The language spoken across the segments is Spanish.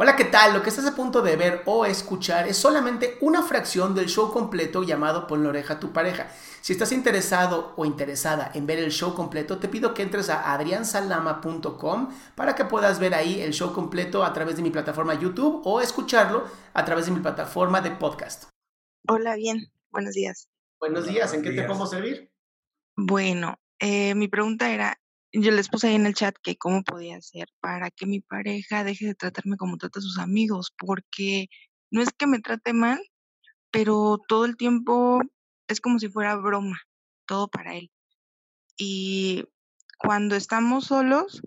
Hola, ¿qué tal? Lo que estás a punto de ver o escuchar es solamente una fracción del show completo llamado Pon la oreja a tu pareja. Si estás interesado o interesada en ver el show completo, te pido que entres a adriansalama.com para que puedas ver ahí el show completo a través de mi plataforma YouTube o escucharlo a través de mi plataforma de podcast. Hola, bien. Buenos días. Buenos días. ¿En qué te podemos servir? Bueno, eh, mi pregunta era, yo les puse ahí en el chat que cómo podía hacer para que mi pareja deje de tratarme como trata a sus amigos, porque no es que me trate mal, pero todo el tiempo es como si fuera broma, todo para él. Y cuando estamos solos,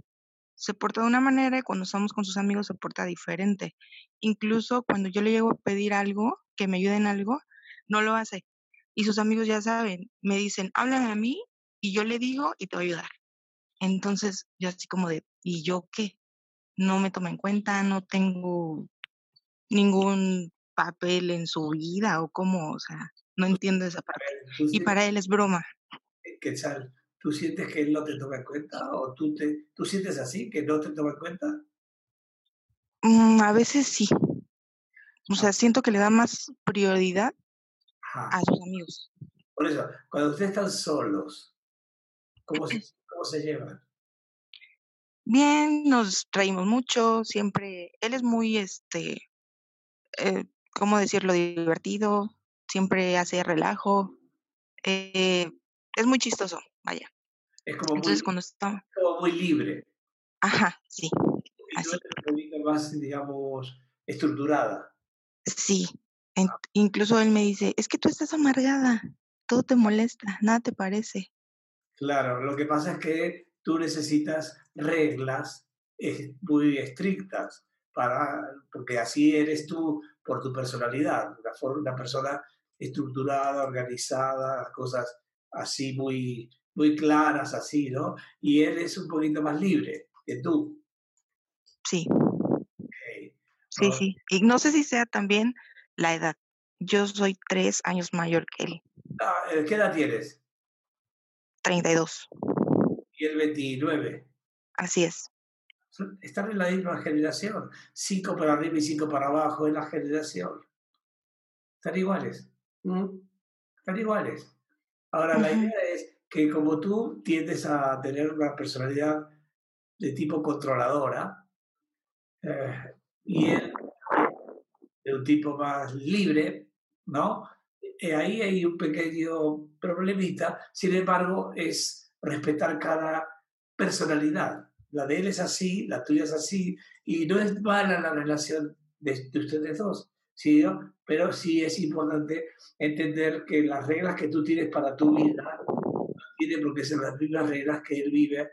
se porta de una manera y cuando estamos con sus amigos se porta diferente. Incluso cuando yo le llego a pedir algo, que me ayuden en algo, no lo hace. Y sus amigos ya saben, me dicen, háblame a mí y yo le digo y te voy a ayudar. Entonces, yo así como de, ¿y yo qué? No me toma en cuenta, no tengo ningún papel en su vida o cómo, o sea, no entiendo esa parte. Y para él es broma. ¿Qué tal? ¿Tú sientes que él no te toma en cuenta o tú, te, tú sientes así, que no te toma en cuenta? Mm, a veces sí. O sea, siento que le da más prioridad a sus amigos. Por eso, cuando ustedes están solos, ¿cómo se, cómo se llevan? Bien, nos reímos mucho, siempre, él es muy, este, eh, ¿cómo decirlo? Divertido, siempre hace relajo, eh, es muy chistoso, vaya. Es como Entonces muy, cuando está, como muy libre. ajá, sí, Y así, poquito más, digamos, estructurada. sí. En- incluso él me dice, es que tú estás amargada, todo te molesta, nada te parece. Claro, lo que pasa es que tú necesitas reglas eh, muy estrictas para, porque así eres tú por tu personalidad, una, persona estructurada, organizada, las cosas así muy, muy claras, así, ¿no? Y él es un poquito más libre que tú. Sí, sí, sí. Y no sé si sea también la edad. Yo soy tres años mayor que él, ah, eh, ¿Qué edad tienes? 32. Y el 29. Así es. Están en la misma generación. Cinco para arriba y cinco para abajo en la generación. Están iguales. ¿Mm? Están iguales. Ahora, la idea es que como tú tiendes a tener una personalidad de tipo controladora, eh, y él de un tipo más libre, ¿no? Eh, ahí hay un pequeño problemita, sin embargo, es respetar cada personalidad. La de él es así, la tuya es así, y no es mala la relación de, de ustedes dos, ¿sí? Pero sí es importante entender que las reglas que tú tienes para tu vida no tienen por qué ser las mismas reglas que él vive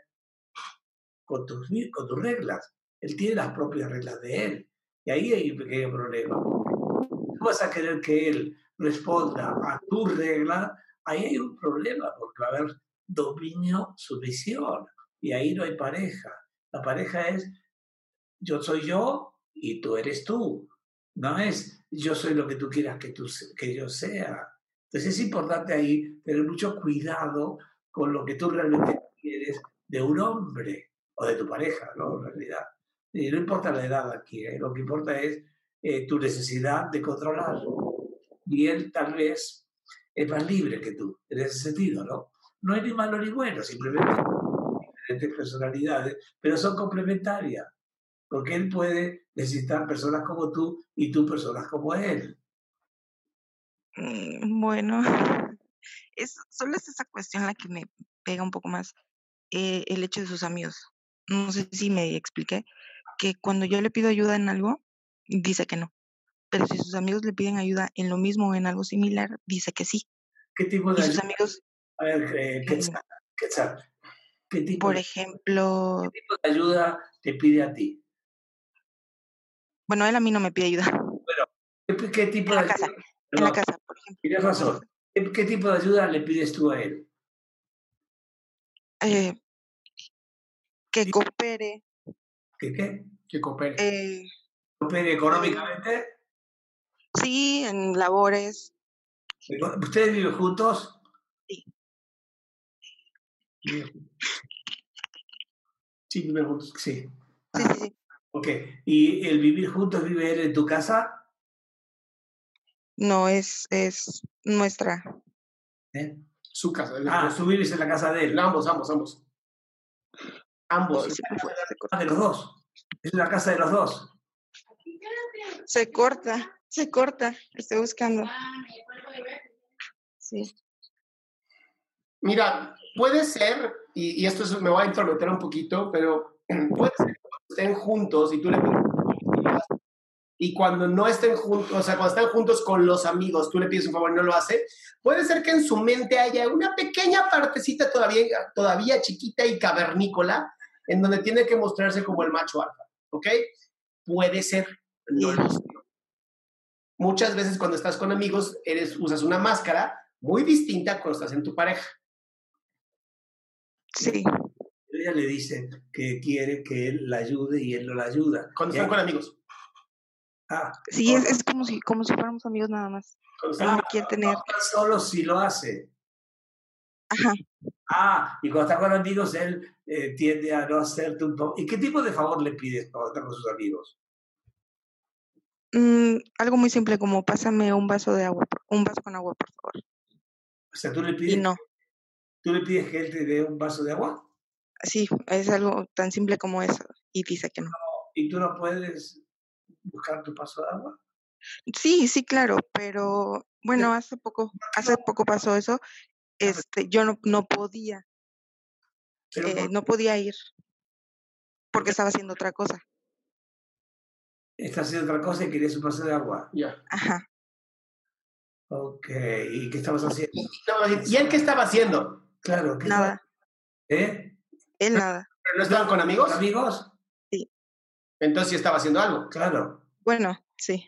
con tus, con tus reglas. Él tiene las propias reglas de él. Y ahí hay un pequeño problema. Tú vas a querer que él responda a tu regla, ahí hay un problema, porque va a haber dominio, sumisión. Y ahí no hay pareja. La pareja es yo soy yo y tú eres tú. No es yo soy lo que tú quieras que, tú, que yo sea. Entonces es importante ahí tener mucho cuidado con lo que tú realmente quieres de un hombre. o de tu pareja, ¿no? En realidad. Y no importa la edad aquí, ¿eh? lo que importa es eh, tu necesidad de controlar. Y él tal vez es más libre que tú, en ese sentido, ¿no? No hay ni malo ni bueno, simplemente diferentes personalidades, pero son complementarias, porque él puede necesitar personas como tú y tú personas como él. Mm, Bueno, solo es esa cuestión la que me pega un poco más, eh, el hecho de sus amigos. No sé si me expliqué, que cuando yo le pido ayuda en algo, dice que no. Pero si sus amigos le piden ayuda en lo mismo o en algo similar, dice que sí. ¿Qué tipo Y de sus ayuda? amigos, A ver, eh, Quetzal, Quetzal, ¿qué tipo, por de, ejemplo, qué tipo de ayuda te pide a ti? bueno, él a mí no me pide ayuda. ¿Qué, qué tipo En de la casa, ayuda? en la No, casa, por ejemplo. Tienes razón. ¿Qué, qué tipo de ayuda le pides tú a él? Eh, que coopere, ¿Qué qué? Que coopere. eh, ¿Coopere económicamente? Sí, en labores, ¿Ustedes viven juntos? Sí. Sí, viven juntos. Sí. sí, sí, sí. ok. ¿Y el vivir juntos vive él en tu casa? No es, es nuestra. ¿Eh? Su casa. Ah, dos. tú vives en la casa de él. Ambos, ambos, ambos. Ambos. Corta. Ah, de los dos. Es una casa de los dos. Se corta, se corta. Estoy buscando. Sí. Mira, puede ser, y, y esto es- me voy a intrometer un poquito, pero puede ser que cuando estén juntos y tú le pides y cuando no estén juntos, o sea, cuando están juntos con los amigos, tú le pides un favor y no lo hace, puede ser que en su mente haya una pequeña partecita todavía, todavía chiquita y cavernícola en donde tiene que mostrarse como el macho alfa, ¿ok? Puede ser, no lo sé. Muchas veces cuando estás con amigos, eres, usas una máscara muy distinta cuando estás en tu pareja. Sí, Ella le dice que quiere que él la ayude y él no la ayuda. Cuando están ahí- con amigos. Ah, sí, es, es como si, como si fuéramos amigos nada más. Están- me quiere tener. solo si lo hace. Ajá. Ah, y cuando está con amigos, él eh, tiende a no hacerte un poco. ¿Y qué tipo de favor le pides cuando está con sus amigos? Mm, algo muy simple como pásame un vaso de agua, un vaso con agua, por favor. O sea, tú le Y pides, no, tú le pides que él te dé un vaso de agua sí, es algo tan simple como eso. Y dice que no. y tú no puedes buscar tu vaso de agua. Sí, sí, claro, pero bueno, hace poco, hace poco pasó eso. Este, yo no, no podía, eh, no podía ir porque estaba haciendo otra cosa. Estás haciendo otra cosa y querías un vaso de agua. Ya. Ajá. Ok, ¿y qué estabas haciendo? ¿Y él qué estaba haciendo? Claro, ¿qué Nada, estaba- ¿Eh? él nada. ¿Pero no estaban con amigos? ¿Con amigos? Entonces sí estaba haciendo algo. Claro. Bueno, sí,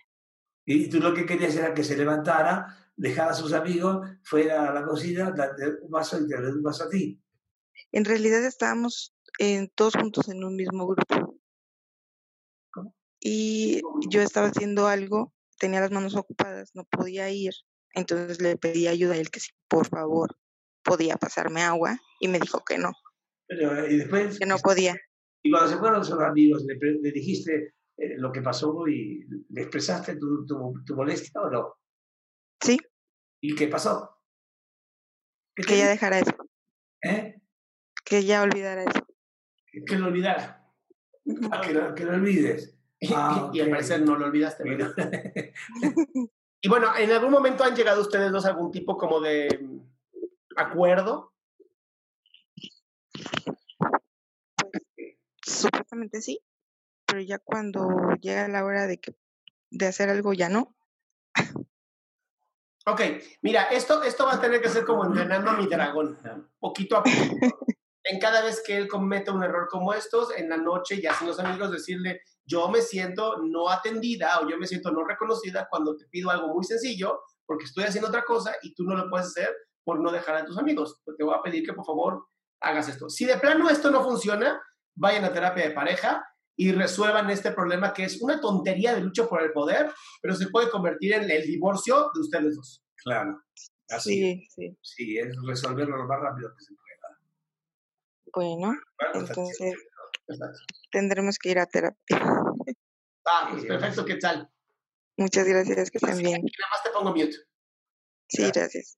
Y tú lo que querías era que se levantara, dejara a sus amigos, fuera a la cocina, darte un vaso y te dé un vaso a ti. en realidad estábamos eh, todos juntos en un mismo grupo. Y yo estaba haciendo algo, tenía las manos ocupadas, no podía ir, entonces le pedí ayuda a él que si por favor podía pasarme agua y me dijo que no, Pero, y después, que no podía. y cuando se fueron sus amigos, le, dijiste eh, lo que pasó y le expresaste tu, tu, tu molestia o no? Sí, ¿Y qué pasó? ¿Qué te que ya dejara eso, ¿Eh? que ya olvidara eso. Que lo olvidara. Ah, que, lo, que lo olvides. Ah, y al parecer no lo olvidaste. ¿verdad? Y bueno, ¿en algún momento han llegado ustedes dos a algún tipo como de mm, acuerdo? Pues supuestamente sí, pero ya cuando llega la hora de que de hacer algo ya no. Ok, mira, esto, esto va a tener que ser como entrenando a mi dragón, poquito a poquito. En cada vez que él cometa un error como estos, en la noche, ya sin los amigos, decirle, yo me siento no atendida o yo me siento no reconocida cuando te pido algo muy sencillo porque estoy haciendo otra cosa y tú no lo puedes hacer por no dejar a tus amigos. Pues te voy a pedir que por favor hagas esto. Si de plano esto no funciona, vayan a terapia de pareja y resuelvan este problema que es una tontería de lucha por el poder, pero se puede convertir en el divorcio de ustedes dos. Claro. Así. Sí, sí. Sí, es resolverlo lo más rápido que se pueda. Bueno, entonces, tendremos que ir a terapia. Ah, pues perfecto, ¿qué tal? Muchas gracias, que estén bien. Nada más te pongo mute. Sí, gracias.